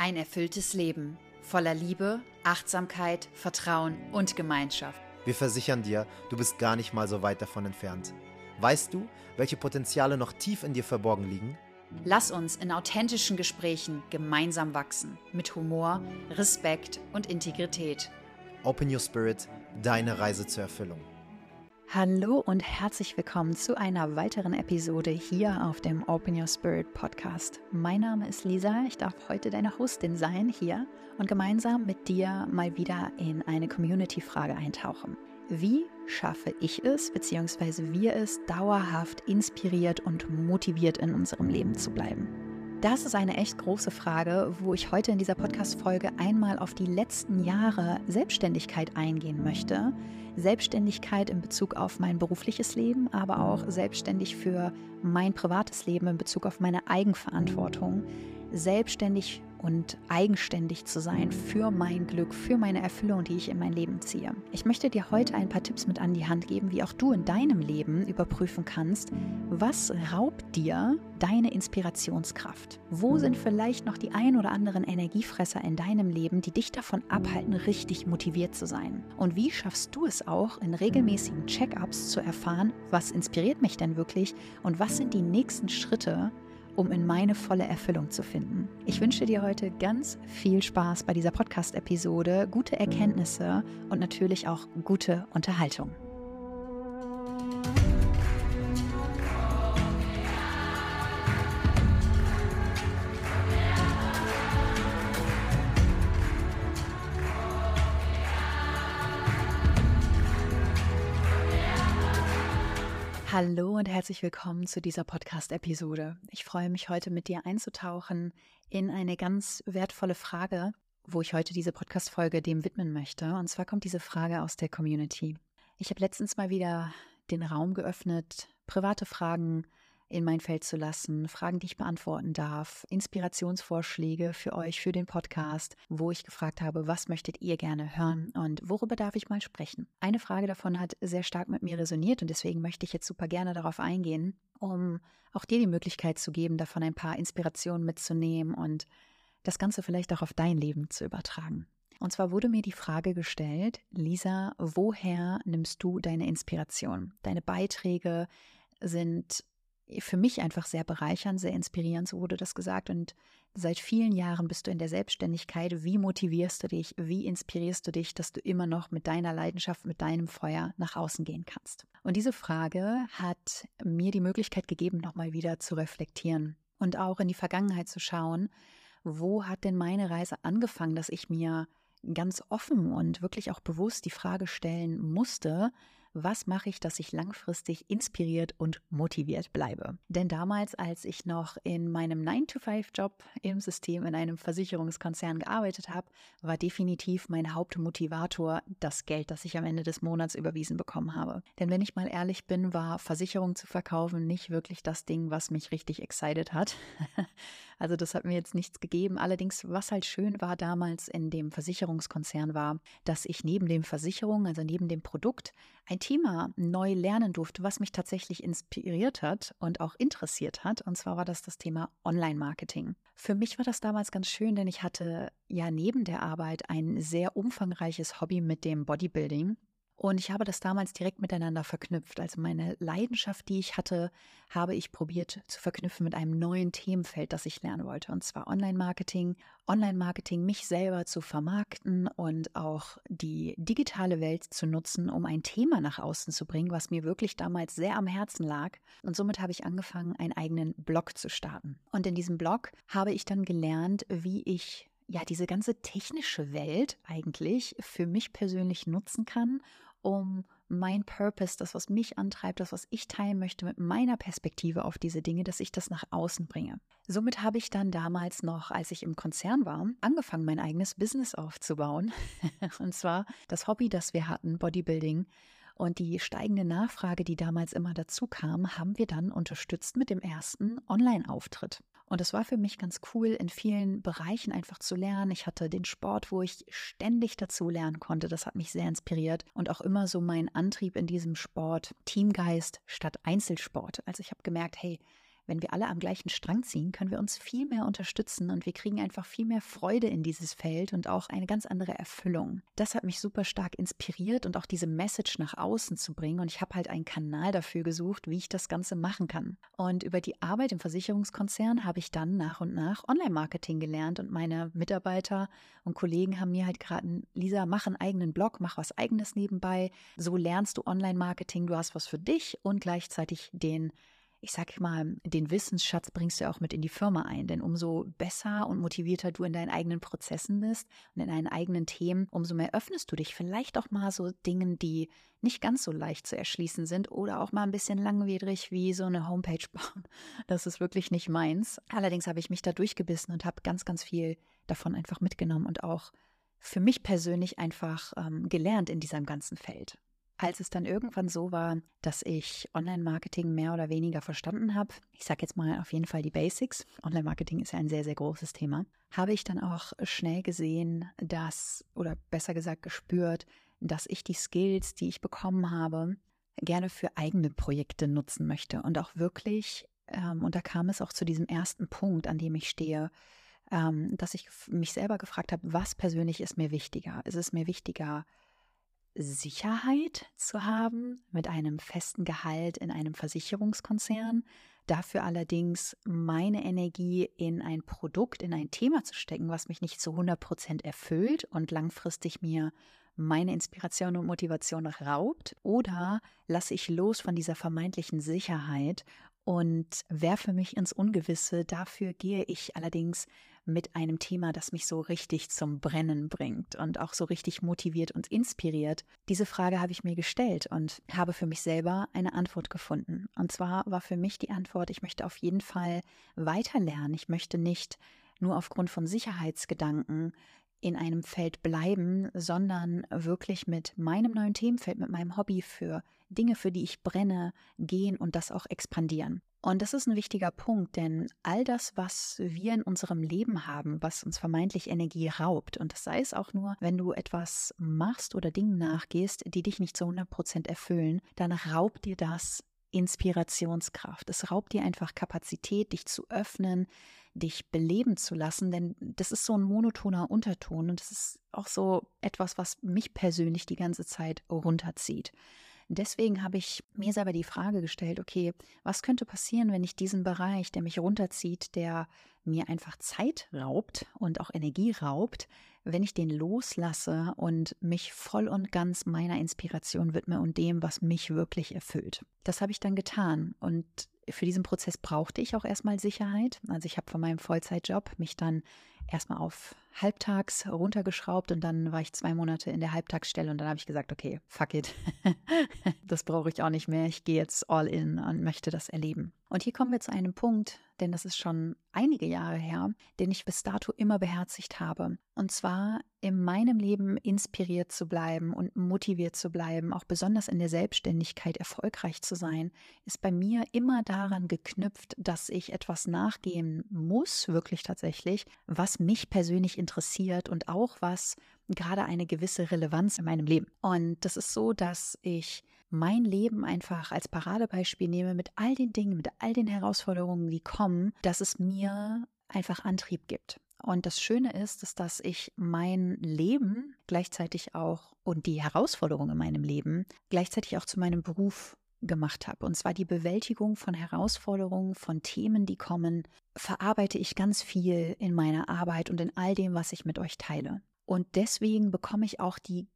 Ein erfülltes Leben voller Liebe, Achtsamkeit, Vertrauen und Gemeinschaft. Wir versichern dir, du bist gar nicht mal so weit davon entfernt. Weißt du, welche Potenziale noch tief in dir verborgen liegen? Lass uns in authentischen Gesprächen gemeinsam wachsen, mit Humor, Respekt und Integrität. Open Your Spirit, deine Reise zur Erfüllung. Hallo und herzlich willkommen zu einer weiteren Episode hier auf dem Open Your Spirit Podcast. Mein Name ist Lisa, ich darf heute deine Hostin sein hier und gemeinsam mit dir mal wieder in eine Community-Frage eintauchen. Wie schaffe ich es, beziehungsweise wir es, dauerhaft inspiriert und motiviert in unserem Leben zu bleiben? Das ist eine echt große Frage, wo ich heute in dieser Podcast-Folge einmal auf die letzten Jahre Selbstständigkeit eingehen möchte. Selbstständigkeit in Bezug auf mein berufliches Leben, aber auch selbstständig für mein privates Leben in Bezug auf meine Eigenverantwortung. Selbstständig und eigenständig zu sein für mein Glück, für meine Erfüllung, die ich in mein Leben ziehe. Ich möchte dir heute ein paar Tipps mit an die Hand geben, wie auch du in deinem Leben überprüfen kannst, was raubt dir deine Inspirationskraft? Wo sind vielleicht noch die ein oder anderen Energiefresser in deinem Leben, die dich davon abhalten, richtig motiviert zu sein? Und wie schaffst du es auch, in regelmäßigen Check-ups zu erfahren, was inspiriert mich denn wirklich und was sind die nächsten Schritte, um in meine volle Erfüllung zu finden. Ich wünsche dir heute ganz viel Spaß bei dieser Podcast-Episode, gute Erkenntnisse und natürlich auch gute Unterhaltung. Hallo und herzlich willkommen zu dieser Podcast-Episode. Ich freue mich heute mit dir einzutauchen in eine ganz wertvolle Frage, wo ich heute diese Podcast-Folge dem widmen möchte. Und zwar kommt diese Frage aus der Community. Ich habe letztens mal wieder den Raum geöffnet, private Fragen in mein Feld zu lassen, Fragen, die ich beantworten darf, Inspirationsvorschläge für euch, für den Podcast, wo ich gefragt habe, was möchtet ihr gerne hören und worüber darf ich mal sprechen. Eine Frage davon hat sehr stark mit mir resoniert und deswegen möchte ich jetzt super gerne darauf eingehen, um auch dir die Möglichkeit zu geben, davon ein paar Inspirationen mitzunehmen und das Ganze vielleicht auch auf dein Leben zu übertragen. Und zwar wurde mir die Frage gestellt, Lisa, woher nimmst du deine Inspiration? Deine Beiträge sind für mich einfach sehr bereichernd, sehr inspirierend, so wurde das gesagt. Und seit vielen Jahren bist du in der Selbstständigkeit. Wie motivierst du dich? Wie inspirierst du dich, dass du immer noch mit deiner Leidenschaft, mit deinem Feuer nach außen gehen kannst? Und diese Frage hat mir die Möglichkeit gegeben, nochmal wieder zu reflektieren und auch in die Vergangenheit zu schauen. Wo hat denn meine Reise angefangen, dass ich mir ganz offen und wirklich auch bewusst die Frage stellen musste, was mache ich, dass ich langfristig inspiriert und motiviert bleibe. Denn damals, als ich noch in meinem 9-to-5-Job im System in einem Versicherungskonzern gearbeitet habe, war definitiv mein Hauptmotivator das Geld, das ich am Ende des Monats überwiesen bekommen habe. Denn wenn ich mal ehrlich bin, war Versicherung zu verkaufen nicht wirklich das Ding, was mich richtig excited hat. Also das hat mir jetzt nichts gegeben. Allerdings, was halt schön war damals in dem Versicherungskonzern war, dass ich neben dem Versicherung, also neben dem Produkt, ein Thema neu lernen durfte, was mich tatsächlich inspiriert hat und auch interessiert hat. Und zwar war das das Thema Online-Marketing. Für mich war das damals ganz schön, denn ich hatte ja neben der Arbeit ein sehr umfangreiches Hobby mit dem Bodybuilding. Und ich habe das damals direkt miteinander verknüpft. Also meine Leidenschaft, die ich hatte, habe ich probiert zu verknüpfen mit einem neuen Themenfeld, das ich lernen wollte. Und zwar Online-Marketing. Online-Marketing, mich selber zu vermarkten und auch die digitale Welt zu nutzen, um ein Thema nach außen zu bringen, was mir wirklich damals sehr am Herzen lag. Und somit habe ich angefangen, einen eigenen Blog zu starten. Und in diesem Blog habe ich dann gelernt, wie ich ja diese ganze technische Welt eigentlich für mich persönlich nutzen kann um mein Purpose, das, was mich antreibt, das, was ich teilen möchte mit meiner Perspektive auf diese Dinge, dass ich das nach außen bringe. Somit habe ich dann damals noch, als ich im Konzern war, angefangen, mein eigenes Business aufzubauen. Und zwar das Hobby, das wir hatten, Bodybuilding. Und die steigende Nachfrage, die damals immer dazu kam, haben wir dann unterstützt mit dem ersten Online-Auftritt. Und es war für mich ganz cool, in vielen Bereichen einfach zu lernen. Ich hatte den Sport, wo ich ständig dazu lernen konnte. Das hat mich sehr inspiriert. Und auch immer so mein Antrieb in diesem Sport, Teamgeist statt Einzelsport. Also ich habe gemerkt, hey, wenn wir alle am gleichen Strang ziehen, können wir uns viel mehr unterstützen und wir kriegen einfach viel mehr Freude in dieses Feld und auch eine ganz andere Erfüllung. Das hat mich super stark inspiriert und auch diese Message nach außen zu bringen. Und ich habe halt einen Kanal dafür gesucht, wie ich das Ganze machen kann. Und über die Arbeit im Versicherungskonzern habe ich dann nach und nach Online-Marketing gelernt und meine Mitarbeiter und Kollegen haben mir halt geraten, Lisa, mach einen eigenen Blog, mach was eigenes nebenbei. So lernst du Online-Marketing, du hast was für dich und gleichzeitig den ich sag mal, den Wissensschatz bringst du auch mit in die Firma ein. Denn umso besser und motivierter du in deinen eigenen Prozessen bist und in deinen eigenen Themen, umso mehr öffnest du dich vielleicht auch mal so Dingen, die nicht ganz so leicht zu erschließen sind oder auch mal ein bisschen langwierig wie so eine Homepage bauen. Das ist wirklich nicht meins. Allerdings habe ich mich da durchgebissen und habe ganz, ganz viel davon einfach mitgenommen und auch für mich persönlich einfach ähm, gelernt in diesem ganzen Feld. Als es dann irgendwann so war, dass ich Online-Marketing mehr oder weniger verstanden habe, ich sage jetzt mal auf jeden Fall die Basics, Online-Marketing ist ja ein sehr, sehr großes Thema, habe ich dann auch schnell gesehen, dass, oder besser gesagt gespürt, dass ich die Skills, die ich bekommen habe, gerne für eigene Projekte nutzen möchte und auch wirklich, ähm, und da kam es auch zu diesem ersten Punkt, an dem ich stehe, ähm, dass ich mich selber gefragt habe, was persönlich ist mir wichtiger? Ist es mir wichtiger, Sicherheit zu haben mit einem festen Gehalt in einem Versicherungskonzern, dafür allerdings meine Energie in ein Produkt, in ein Thema zu stecken, was mich nicht zu 100 Prozent erfüllt und langfristig mir meine Inspiration und Motivation raubt? Oder lasse ich los von dieser vermeintlichen Sicherheit und werfe mich ins Ungewisse? Dafür gehe ich allerdings mit einem Thema, das mich so richtig zum Brennen bringt und auch so richtig motiviert und inspiriert? Diese Frage habe ich mir gestellt und habe für mich selber eine Antwort gefunden. Und zwar war für mich die Antwort, ich möchte auf jeden Fall weiterlernen. Ich möchte nicht nur aufgrund von Sicherheitsgedanken in einem Feld bleiben, sondern wirklich mit meinem neuen Themenfeld, mit meinem Hobby für Dinge, für die ich brenne, gehen und das auch expandieren. Und das ist ein wichtiger Punkt, denn all das, was wir in unserem Leben haben, was uns vermeintlich Energie raubt, und das sei es auch nur, wenn du etwas machst oder Dingen nachgehst, die dich nicht zu 100 Prozent erfüllen, dann raubt dir das Inspirationskraft. Es raubt dir einfach Kapazität, dich zu öffnen, dich beleben zu lassen, denn das ist so ein monotoner Unterton und das ist auch so etwas, was mich persönlich die ganze Zeit runterzieht. Deswegen habe ich mir selber die Frage gestellt, okay, was könnte passieren, wenn ich diesen Bereich, der mich runterzieht, der mir einfach Zeit raubt und auch Energie raubt, wenn ich den loslasse und mich voll und ganz meiner Inspiration widme und dem, was mich wirklich erfüllt. Das habe ich dann getan und für diesen Prozess brauchte ich auch erstmal Sicherheit. Also ich habe von meinem Vollzeitjob mich dann erstmal auf halbtags runtergeschraubt und dann war ich zwei Monate in der Halbtagsstelle und dann habe ich gesagt, okay, fuck it. das brauche ich auch nicht mehr. Ich gehe jetzt all in und möchte das erleben. Und hier kommen wir zu einem Punkt, denn das ist schon einige Jahre her, den ich bis dato immer beherzigt habe. Und zwar in meinem Leben inspiriert zu bleiben und motiviert zu bleiben, auch besonders in der Selbstständigkeit erfolgreich zu sein, ist bei mir immer daran geknüpft, dass ich etwas nachgehen muss, wirklich tatsächlich, was mich persönlich interessiert und auch was gerade eine gewisse Relevanz in meinem Leben. Und das ist so, dass ich mein Leben einfach als Paradebeispiel nehme mit all den Dingen, mit all den Herausforderungen, die kommen, dass es mir einfach Antrieb gibt. Und das Schöne ist, ist, dass ich mein Leben gleichzeitig auch und die Herausforderungen in meinem Leben gleichzeitig auch zu meinem Beruf gemacht habe. Und zwar die Bewältigung von Herausforderungen, von Themen, die kommen, verarbeite ich ganz viel in meiner Arbeit und in all dem, was ich mit euch teile. Und deswegen bekomme ich auch die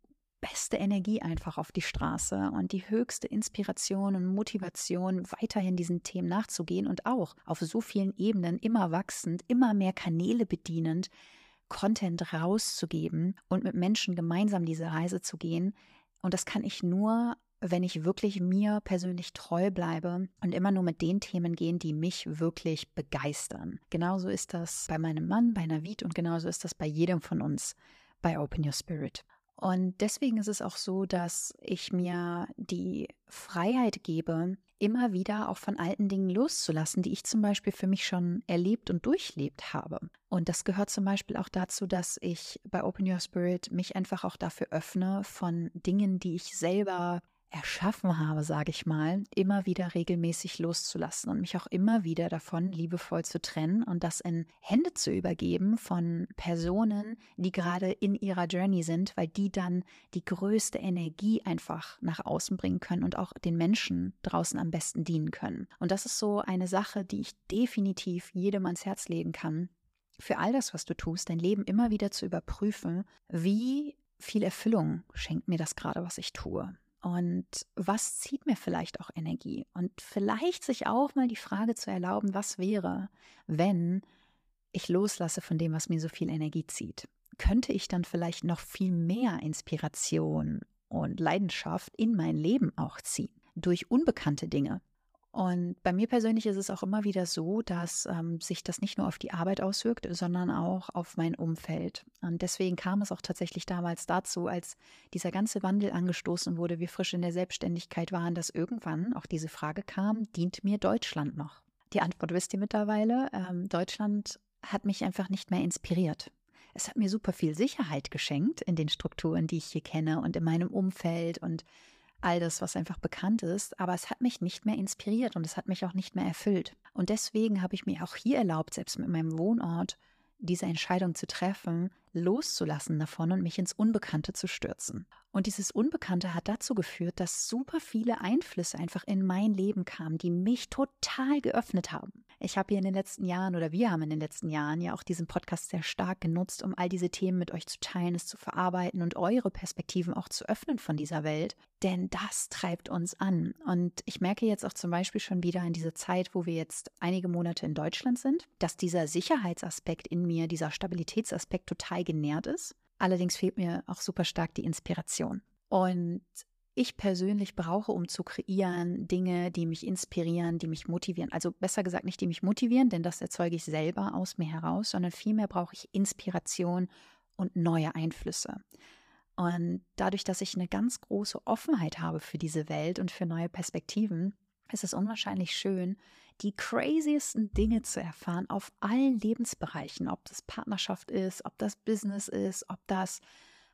beste Energie einfach auf die Straße und die höchste Inspiration und Motivation, weiterhin diesen Themen nachzugehen und auch auf so vielen Ebenen immer wachsend, immer mehr Kanäle bedienend, Content rauszugeben und mit Menschen gemeinsam diese Reise zu gehen. Und das kann ich nur, wenn ich wirklich mir persönlich treu bleibe und immer nur mit den Themen gehen, die mich wirklich begeistern. Genauso ist das bei meinem Mann, bei Navid und genauso ist das bei jedem von uns bei Open Your Spirit. Und deswegen ist es auch so, dass ich mir die Freiheit gebe, immer wieder auch von alten Dingen loszulassen, die ich zum Beispiel für mich schon erlebt und durchlebt habe. Und das gehört zum Beispiel auch dazu, dass ich bei Open Your Spirit mich einfach auch dafür öffne, von Dingen, die ich selber erschaffen habe, sage ich mal, immer wieder regelmäßig loszulassen und mich auch immer wieder davon liebevoll zu trennen und das in Hände zu übergeben von Personen, die gerade in ihrer Journey sind, weil die dann die größte Energie einfach nach außen bringen können und auch den Menschen draußen am besten dienen können. Und das ist so eine Sache, die ich definitiv jedem ans Herz legen kann. Für all das, was du tust, dein Leben immer wieder zu überprüfen, wie viel Erfüllung schenkt mir das gerade, was ich tue und was zieht mir vielleicht auch Energie? Und vielleicht sich auch mal die Frage zu erlauben, was wäre, wenn ich loslasse von dem, was mir so viel Energie zieht? Könnte ich dann vielleicht noch viel mehr Inspiration und Leidenschaft in mein Leben auch ziehen? Durch unbekannte Dinge, und bei mir persönlich ist es auch immer wieder so, dass ähm, sich das nicht nur auf die Arbeit auswirkt, sondern auch auf mein Umfeld. Und deswegen kam es auch tatsächlich damals dazu, als dieser ganze Wandel angestoßen wurde, wir frisch in der Selbstständigkeit waren, dass irgendwann auch diese Frage kam, dient mir Deutschland noch? Die Antwort wisst ihr mittlerweile, ähm, Deutschland hat mich einfach nicht mehr inspiriert. Es hat mir super viel Sicherheit geschenkt in den Strukturen, die ich hier kenne und in meinem Umfeld und all das, was einfach bekannt ist, aber es hat mich nicht mehr inspiriert und es hat mich auch nicht mehr erfüllt. Und deswegen habe ich mir auch hier erlaubt, selbst mit meinem Wohnort, diese Entscheidung zu treffen, loszulassen davon und mich ins Unbekannte zu stürzen. Und dieses Unbekannte hat dazu geführt, dass super viele Einflüsse einfach in mein Leben kamen, die mich total geöffnet haben. Ich habe hier in den letzten Jahren oder wir haben in den letzten Jahren ja auch diesen Podcast sehr stark genutzt, um all diese Themen mit euch zu teilen, es zu verarbeiten und eure Perspektiven auch zu öffnen von dieser Welt. Denn das treibt uns an. Und ich merke jetzt auch zum Beispiel schon wieder in dieser Zeit, wo wir jetzt einige Monate in Deutschland sind, dass dieser Sicherheitsaspekt in mir, dieser Stabilitätsaspekt total genährt ist. Allerdings fehlt mir auch super stark die Inspiration. Und ich persönlich brauche, um zu kreieren, Dinge, die mich inspirieren, die mich motivieren. Also besser gesagt, nicht die mich motivieren, denn das erzeuge ich selber aus mir heraus, sondern vielmehr brauche ich Inspiration und neue Einflüsse. Und dadurch, dass ich eine ganz große Offenheit habe für diese Welt und für neue Perspektiven, ist es unwahrscheinlich schön, die craziesten Dinge zu erfahren auf allen Lebensbereichen, ob das Partnerschaft ist, ob das Business ist, ob das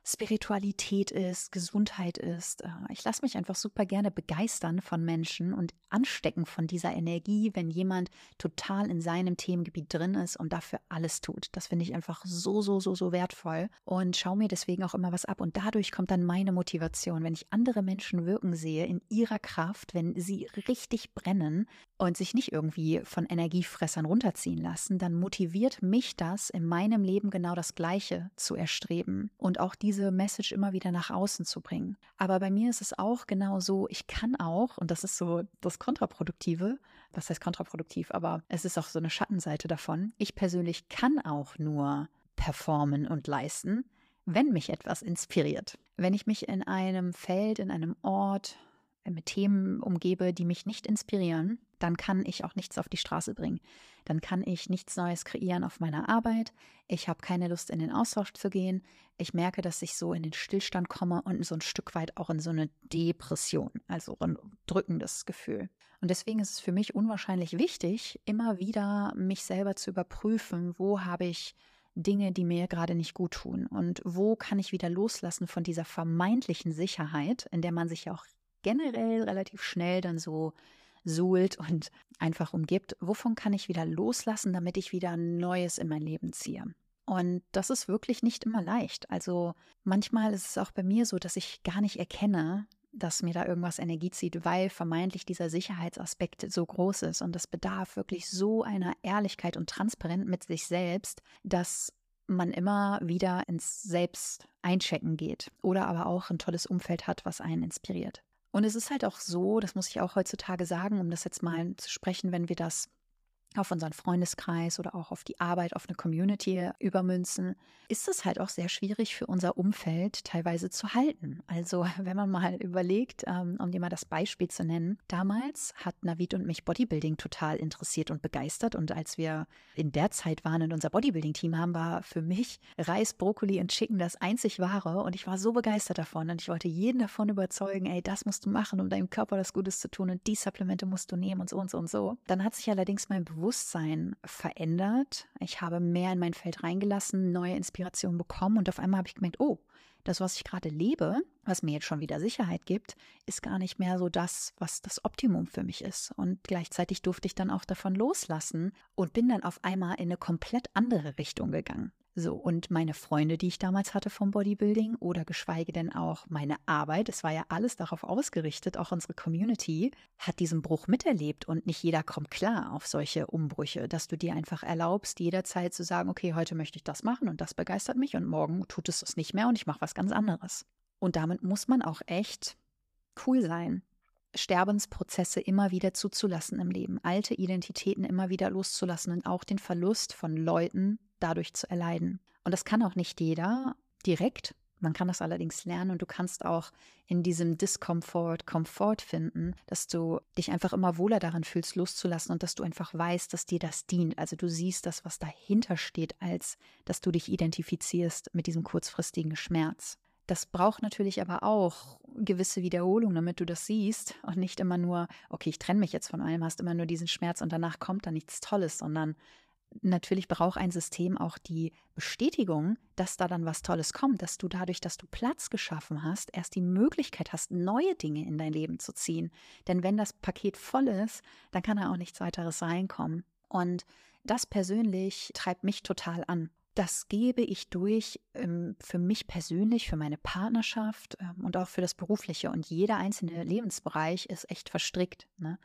Spiritualität ist, Gesundheit ist. Äh, ich lasse mich einfach super gerne begeistern von Menschen und anstecken von dieser Energie, wenn jemand total in seinem Themengebiet drin ist und dafür alles tut. Das finde ich einfach so, so, so, so wertvoll und schaue mir deswegen auch immer was ab. Und dadurch kommt dann meine Motivation, wenn ich andere Menschen wirken sehe in ihrer Kraft, wenn sie richtig brennen und sich nicht irgendwie von Energiefressern runterziehen lassen, dann motiviert mich das in meinem Leben genau das Gleiche zu erstreben und auch die diese Message immer wieder nach außen zu bringen. Aber bei mir ist es auch genau so, ich kann auch, und das ist so das Kontraproduktive, was heißt kontraproduktiv, aber es ist auch so eine Schattenseite davon. Ich persönlich kann auch nur performen und leisten, wenn mich etwas inspiriert. Wenn ich mich in einem Feld, in einem Ort mit Themen umgebe, die mich nicht inspirieren, dann kann ich auch nichts auf die Straße bringen. Dann kann ich nichts Neues kreieren auf meiner Arbeit. Ich habe keine Lust, in den Austausch zu gehen. Ich merke, dass ich so in den Stillstand komme und so ein Stück weit auch in so eine Depression, also ein drückendes Gefühl. Und deswegen ist es für mich unwahrscheinlich wichtig, immer wieder mich selber zu überprüfen, wo habe ich Dinge, die mir gerade nicht gut tun und wo kann ich wieder loslassen von dieser vermeintlichen Sicherheit, in der man sich ja auch generell relativ schnell dann so suhlt und einfach umgibt. Wovon kann ich wieder loslassen, damit ich wieder Neues in mein Leben ziehe? Und das ist wirklich nicht immer leicht. Also manchmal ist es auch bei mir so, dass ich gar nicht erkenne, dass mir da irgendwas Energie zieht, weil vermeintlich dieser Sicherheitsaspekt so groß ist. Und es bedarf wirklich so einer Ehrlichkeit und Transparenz mit sich selbst, dass man immer wieder ins Selbst einchecken geht oder aber auch ein tolles Umfeld hat, was einen inspiriert. Und es ist halt auch so, das muss ich auch heutzutage sagen, um das jetzt mal zu sprechen, wenn wir das auf unseren Freundeskreis oder auch auf die Arbeit, auf eine Community übermünzen, ist es halt auch sehr schwierig für unser Umfeld teilweise zu halten. Also wenn man mal überlegt, ähm, um dir mal das Beispiel zu nennen, damals hat Navid und mich Bodybuilding total interessiert und begeistert. Und als wir in der Zeit waren und unser Bodybuilding-Team haben, war für mich Reis, Brokkoli und Chicken das einzig wahre. Und ich war so begeistert davon. Und ich wollte jeden davon überzeugen, ey, das musst du machen, um deinem Körper das Gutes zu tun. Und die Supplemente musst du nehmen und so und so und so. Dann hat sich allerdings mein Bewusstsein Bewusstsein verändert. Ich habe mehr in mein Feld reingelassen, neue Inspirationen bekommen und auf einmal habe ich gemerkt, oh, das, was ich gerade lebe, was mir jetzt schon wieder Sicherheit gibt, ist gar nicht mehr so das, was das Optimum für mich ist. Und gleichzeitig durfte ich dann auch davon loslassen und bin dann auf einmal in eine komplett andere Richtung gegangen. So, und meine Freunde, die ich damals hatte vom Bodybuilding oder geschweige denn auch meine Arbeit, es war ja alles darauf ausgerichtet, auch unsere Community hat diesen Bruch miterlebt und nicht jeder kommt klar auf solche Umbrüche, dass du dir einfach erlaubst, jederzeit zu sagen, okay, heute möchte ich das machen und das begeistert mich und morgen tut es das nicht mehr und ich mache was ganz anderes. Und damit muss man auch echt cool sein. Sterbensprozesse immer wieder zuzulassen im Leben, alte Identitäten immer wieder loszulassen und auch den Verlust von Leuten dadurch zu erleiden. Und das kann auch nicht jeder direkt. Man kann das allerdings lernen und du kannst auch in diesem Discomfort Komfort finden, dass du dich einfach immer wohler daran fühlst, loszulassen und dass du einfach weißt, dass dir das dient. Also du siehst das, was dahinter steht, als dass du dich identifizierst mit diesem kurzfristigen Schmerz. Das braucht natürlich aber auch gewisse Wiederholung, damit du das siehst und nicht immer nur, okay, ich trenne mich jetzt von allem, hast immer nur diesen Schmerz und danach kommt da nichts Tolles, sondern natürlich braucht ein System auch die Bestätigung, dass da dann was Tolles kommt, dass du dadurch, dass du Platz geschaffen hast, erst die Möglichkeit hast, neue Dinge in dein Leben zu ziehen. Denn wenn das Paket voll ist, dann kann da auch nichts weiteres reinkommen. Und das persönlich treibt mich total an. Das gebe ich durch ähm, für mich persönlich, für meine Partnerschaft ähm, und auch für das Berufliche. Und jeder einzelne Lebensbereich ist echt verstrickt. Ne?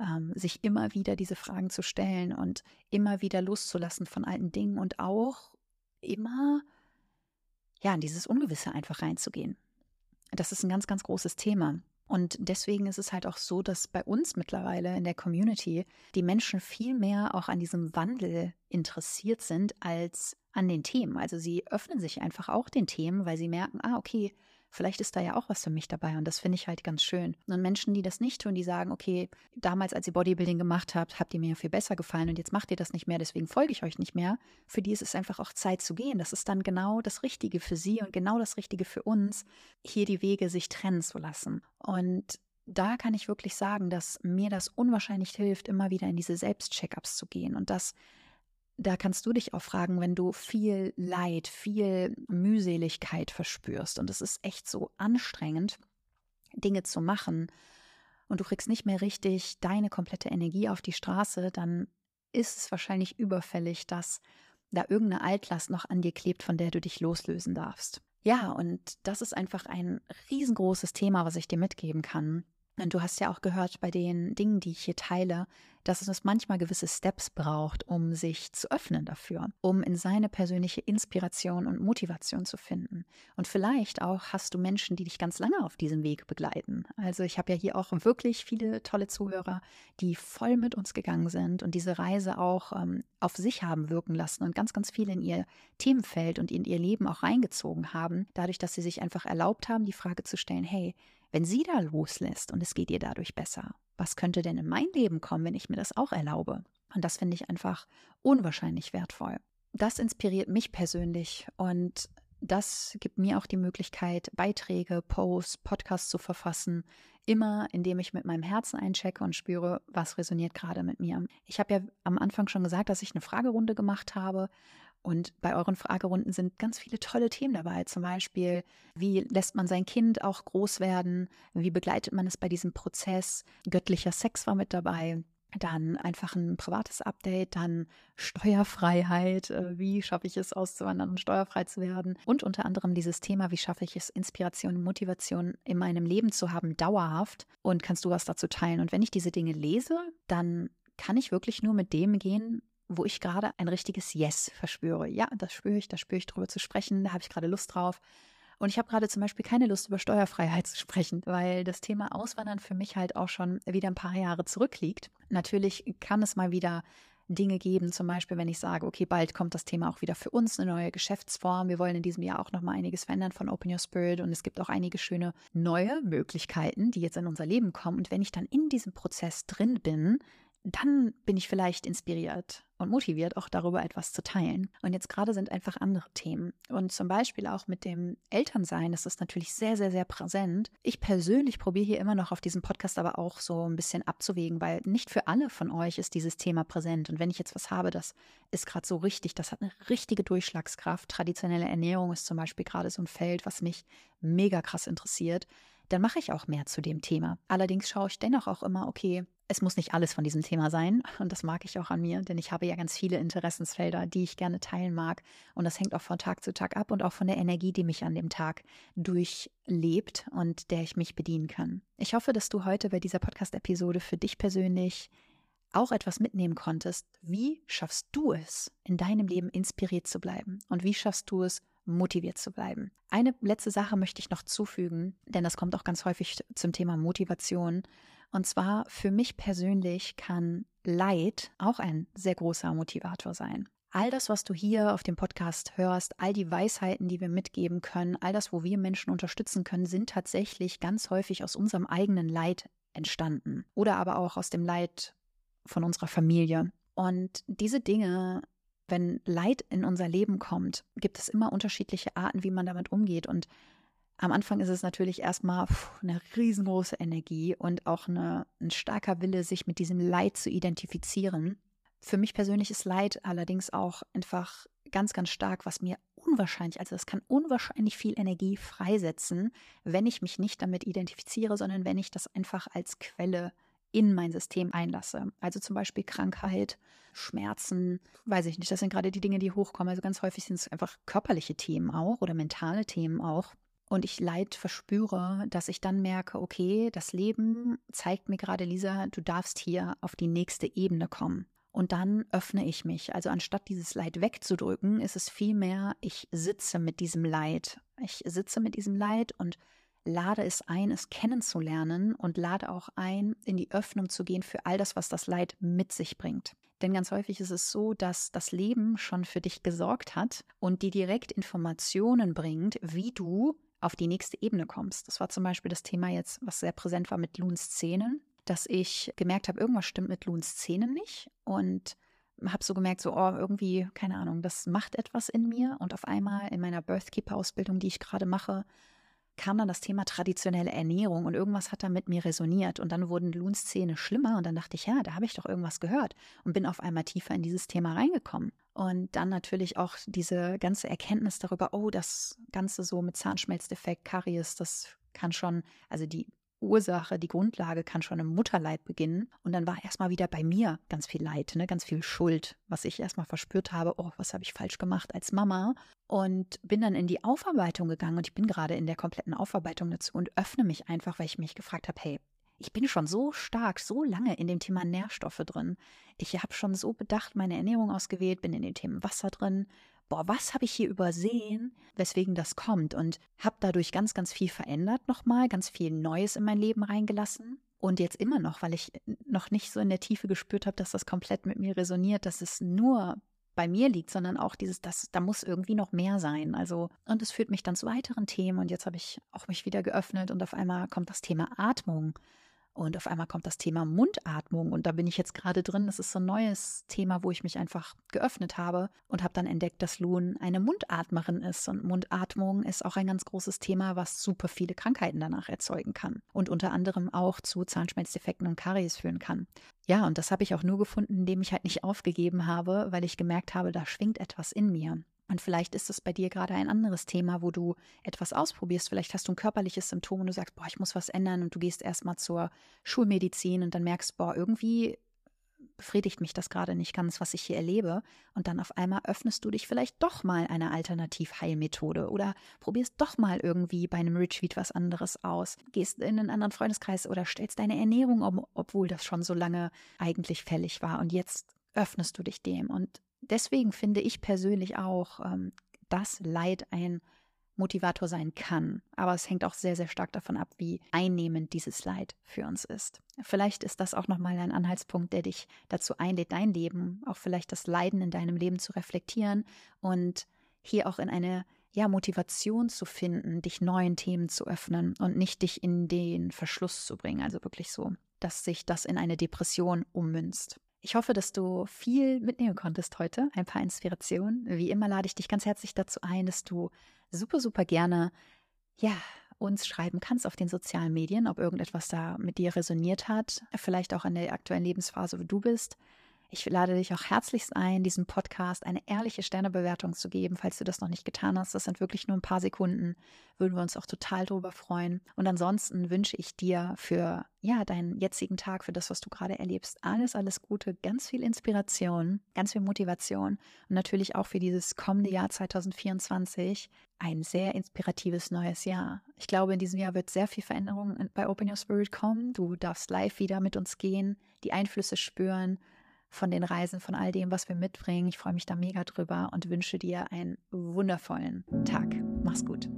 Ähm, sich immer wieder diese Fragen zu stellen und immer wieder loszulassen von alten Dingen und auch immer ja in dieses Ungewisse einfach reinzugehen. Das ist ein ganz, ganz großes Thema. Und deswegen ist es halt auch so, dass bei uns mittlerweile in der Community die Menschen viel mehr auch an diesem Wandel interessiert sind als an den Themen. Also sie öffnen sich einfach auch den Themen, weil sie merken, ah, okay, vielleicht ist da ja auch was für mich dabei und das finde ich halt ganz schön. Und Menschen, die das nicht tun, die sagen, okay, damals, als ihr Bodybuilding gemacht habt, habt ihr mir viel besser gefallen und jetzt macht ihr das nicht mehr, deswegen folge ich euch nicht mehr. Für die ist es einfach auch Zeit zu gehen. Das ist dann genau das Richtige für sie und genau das Richtige für uns, hier die Wege sich trennen zu lassen. Und da kann ich wirklich sagen, dass mir das unwahrscheinlich hilft, immer wieder in diese Selbstcheckups zu gehen und das da kannst du dich auch fragen, wenn du viel Leid, viel Mühseligkeit verspürst und es ist echt so anstrengend, Dinge zu machen und du kriegst nicht mehr richtig deine komplette Energie auf die Straße, dann ist es wahrscheinlich überfällig, dass da irgendeine Altlast noch an dir klebt, von der du dich loslösen darfst. Ja, und das ist einfach ein riesengroßes Thema, was ich dir mitgeben kann. Und du hast ja auch gehört bei den Dingen, die ich hier teile, dass es manchmal gewisse Steps braucht, um sich zu öffnen dafür, um in seine persönliche Inspiration und Motivation zu finden. Und vielleicht auch hast du Menschen, die dich ganz lange auf diesem Weg begleiten. Also ich habe ja hier auch wirklich viele tolle Zuhörer, die voll mit uns gegangen sind und diese Reise auch ähm, auf sich haben wirken lassen und ganz, ganz viel in ihr Themenfeld und in ihr Leben auch reingezogen haben, dadurch, dass sie sich einfach erlaubt haben, die Frage zu stellen, hey, wenn sie da loslässt und es geht ihr dadurch besser, was könnte denn in mein Leben kommen, wenn ich mir das auch erlaube? Und das finde ich einfach unwahrscheinlich wertvoll. Das inspiriert mich persönlich und das gibt mir auch die Möglichkeit, Beiträge, Posts, Podcasts zu verfassen, immer indem ich mit meinem Herzen einchecke und spüre, was resoniert gerade mit mir. Ich habe ja am Anfang schon gesagt, dass ich eine Fragerunde gemacht habe und bei euren Fragerunden sind ganz viele tolle Themen dabei. Zum Beispiel, wie lässt man sein Kind auch groß werden? Wie begleitet man es bei diesem Prozess? Göttlicher Sex war mit dabei. Dann einfach ein privates Update, dann Steuerfreiheit, äh, wie schaffe ich es auszuwandern und steuerfrei zu werden. Und unter anderem dieses Thema, wie schaffe ich es, Inspiration und Motivation in meinem Leben zu haben, dauerhaft. Und kannst du was dazu teilen? Und wenn ich diese Dinge lese, dann kann ich wirklich nur mit dem gehen, wo ich gerade ein richtiges Yes verspüre. Ja, das spüre ich, da spüre ich drüber zu sprechen, da habe ich gerade Lust drauf. Und ich habe gerade zum Beispiel keine Lust, über Steuerfreiheit zu sprechen, weil das Thema Auswandern für mich halt auch schon wieder ein paar Jahre zurückliegt. Natürlich kann es mal wieder Dinge geben, zum Beispiel, wenn ich sage, okay, bald kommt das Thema auch wieder für uns, eine neue Geschäftsform. Wir wollen in diesem Jahr auch noch mal einiges verändern von Open Your Spirit und es gibt auch einige schöne neue Möglichkeiten, die jetzt in unser Leben kommen. Und wenn ich dann in diesem Prozess drin bin, dann bin ich vielleicht inspiriert und motiviert, auch darüber etwas zu teilen. Und jetzt gerade sind einfach andere Themen. Und zum Beispiel auch mit dem Elternsein ist es natürlich sehr, sehr, sehr präsent. Ich persönlich probiere hier immer noch auf diesem Podcast aber auch so ein bisschen abzuwägen, weil nicht für alle von euch ist dieses Thema präsent. Und wenn ich jetzt was habe, das ist gerade so richtig, das hat eine richtige Durchschlagskraft. Traditionelle Ernährung ist zum Beispiel gerade so ein Feld, was mich mega krass interessiert dann mache ich auch mehr zu dem Thema. Allerdings schaue ich dennoch auch immer, okay, es muss nicht alles von diesem Thema sein. Und das mag ich auch an mir, denn ich habe ja ganz viele Interessensfelder, die ich gerne teilen mag. Und das hängt auch von Tag zu Tag ab und auch von der Energie, die mich an dem Tag durchlebt und der ich mich bedienen kann. Ich hoffe, dass du heute bei dieser Podcast-Episode für dich persönlich auch etwas mitnehmen konntest. Wie schaffst du es, in deinem Leben inspiriert zu bleiben? Und wie schaffst du es, motiviert zu bleiben? Eine letzte Sache möchte ich noch zufügen, denn das kommt auch ganz häufig zum Thema Motivation. Und zwar für mich persönlich kann Leid auch ein sehr großer Motivator sein. All das, was du hier auf dem Podcast hörst, all die Weisheiten, die wir mitgeben können, all das, wo wir Menschen unterstützen können, sind tatsächlich ganz häufig aus unserem eigenen Leid entstanden oder aber auch aus dem Leid von unserer Familie. Und diese Dinge, wenn Leid in unser Leben kommt, gibt es immer unterschiedliche Arten, wie man damit umgeht. Und am Anfang ist es natürlich erstmal eine riesengroße Energie und auch eine, ein starker Wille, sich mit diesem Leid zu identifizieren. Für mich persönlich ist Leid allerdings auch einfach ganz, ganz stark, was mir unwahrscheinlich, also das kann unwahrscheinlich viel Energie freisetzen, wenn ich mich nicht damit identifiziere, sondern wenn ich das einfach als Quelle in mein System einlasse. Also zum Beispiel Krankheit, Schmerzen, weiß ich nicht, das sind gerade die Dinge, die hochkommen. Also ganz häufig sind es einfach körperliche Themen auch oder mentale Themen auch und ich Leid verspüre, dass ich dann merke, okay, das Leben zeigt mir gerade, Lisa, du darfst hier auf die nächste Ebene kommen. Und dann öffne ich mich. Also anstatt dieses Leid wegzudrücken, ist es vielmehr, ich sitze mit diesem Leid. Ich sitze mit diesem Leid und lade es ein, es kennenzulernen und lade auch ein, in die Öffnung zu gehen für all das, was das Leid mit sich bringt. Denn ganz häufig ist es so, dass das Leben schon für dich gesorgt hat und dir direkt Informationen bringt, wie du auf die nächste Ebene kommst. Das war zum Beispiel das Thema jetzt, was sehr präsent war mit Loons Zähnen, dass ich gemerkt habe, irgendwas stimmt mit Loons Zähnen nicht und habe so gemerkt, so, oh, irgendwie, keine Ahnung, das macht etwas in mir. Und auf einmal in meiner Birthkeeper-Ausbildung, die ich gerade mache, kam dann das Thema traditionelle Ernährung und irgendwas hat da mit mir resoniert und dann wurden Loons Zähne schlimmer und dann dachte ich, ja, da habe ich doch irgendwas gehört und bin auf einmal tiefer in dieses Thema reingekommen. Und dann natürlich auch diese ganze Erkenntnis darüber, oh, das Ganze so mit Zahnschmelzdefekt, Karies, das kann schon, also die Ursache, die Grundlage kann schon im Mutterleib beginnen. Und dann war erstmal wieder bei mir ganz viel Leid, ne? ganz viel Schuld, was ich erstmal verspürt habe, oh, was habe ich falsch gemacht als Mama. Und bin dann in die Aufarbeitung gegangen und ich bin gerade in der kompletten Aufarbeitung dazu und öffne mich einfach, weil ich mich gefragt habe, hey, ich bin schon so stark, so lange in dem Thema Nährstoffe drin. Ich habe schon so bedacht meine Ernährung ausgewählt, bin in dem Thema Wasser drin. Boah, was habe ich hier übersehen, weswegen das kommt? Und habe dadurch ganz, ganz viel verändert nochmal, ganz viel Neues in mein Leben reingelassen. Und jetzt immer noch, weil ich noch nicht so in der Tiefe gespürt habe, dass das komplett mit mir resoniert, dass es nur bei mir liegt, sondern auch dieses, das, da muss irgendwie noch mehr sein. Also, und es führt mich dann zu weiteren Themen. Und jetzt habe ich auch mich wieder geöffnet und auf einmal kommt das Thema Atmung und auf einmal kommt das Thema Mundatmung und da bin ich jetzt gerade drin. Das ist so ein neues Thema, wo ich mich einfach geöffnet habe und habe dann entdeckt, dass Loon eine Mundatmerin ist. Und Mundatmung ist auch ein ganz großes Thema, was super viele Krankheiten danach erzeugen kann und unter anderem auch zu Zahnschmelzdefekten und Karies führen kann. Ja, und das habe ich auch nur gefunden, indem ich halt nicht aufgegeben habe, weil ich gemerkt habe, da schwingt etwas in mir. Und vielleicht ist es bei dir gerade ein anderes Thema, wo du etwas ausprobierst. Vielleicht hast du ein körperliches Symptom und du sagst, boah, ich muss was ändern und du gehst erstmal zur Schulmedizin und dann merkst, boah, irgendwie befriedigt mich das gerade nicht ganz, was ich hier erlebe. Und dann auf einmal öffnest du dich vielleicht doch mal einer Alternativheilmethode oder probierst doch mal irgendwie bei einem Retreat was anderes aus. Gehst in einen anderen Freundeskreis oder stellst deine Ernährung um, obwohl das schon so lange eigentlich fällig war. Und jetzt öffnest du dich dem. Und deswegen finde ich persönlich auch, ähm, dass Leid ein Motivator sein kann. Aber es hängt auch sehr, sehr stark davon ab, wie einnehmend dieses Leid für uns ist. Vielleicht ist das auch nochmal ein Anhaltspunkt, der dich dazu einlädt, dein Leben, auch vielleicht das Leiden in deinem Leben zu reflektieren und hier auch in eine ja, Motivation zu finden, dich neuen Themen zu öffnen und nicht dich in den Verschluss zu bringen. Also wirklich so, dass sich das in eine Depression ummünzt. Ich hoffe, dass du viel mitnehmen konntest heute, ein paar Inspirationen. Wie immer lade ich dich ganz herzlich dazu ein, dass du super, super gerne, ja, uns schreiben kannst auf den sozialen Medien, ob irgendetwas da mit dir resoniert hat, vielleicht auch in der aktuellen Lebensphase, wo du bist. Ich lade dich auch herzlichst ein, diesem Podcast eine ehrliche Sternebewertung zu geben, falls du das noch nicht getan hast. Das sind wirklich nur ein paar Sekunden. Würden wir uns auch total drüber freuen. Und ansonsten wünsche ich dir für ja, deinen jetzigen Tag, für das, was du gerade erlebst, alles, alles Gute, ganz viel Inspiration, ganz viel Motivation und natürlich auch für dieses kommende Jahr 2024 ein sehr inspiratives neues Jahr. Ich glaube, in diesem Jahr wird sehr viel Veränderung bei Open Your Spirit kommen. Du darfst live wieder mit uns gehen, die Einflüsse spüren von den Reisen, von all dem, was wir mitbringen. Ich freue mich da mega drüber und wünsche dir einen wundervollen Tag. Mach's gut.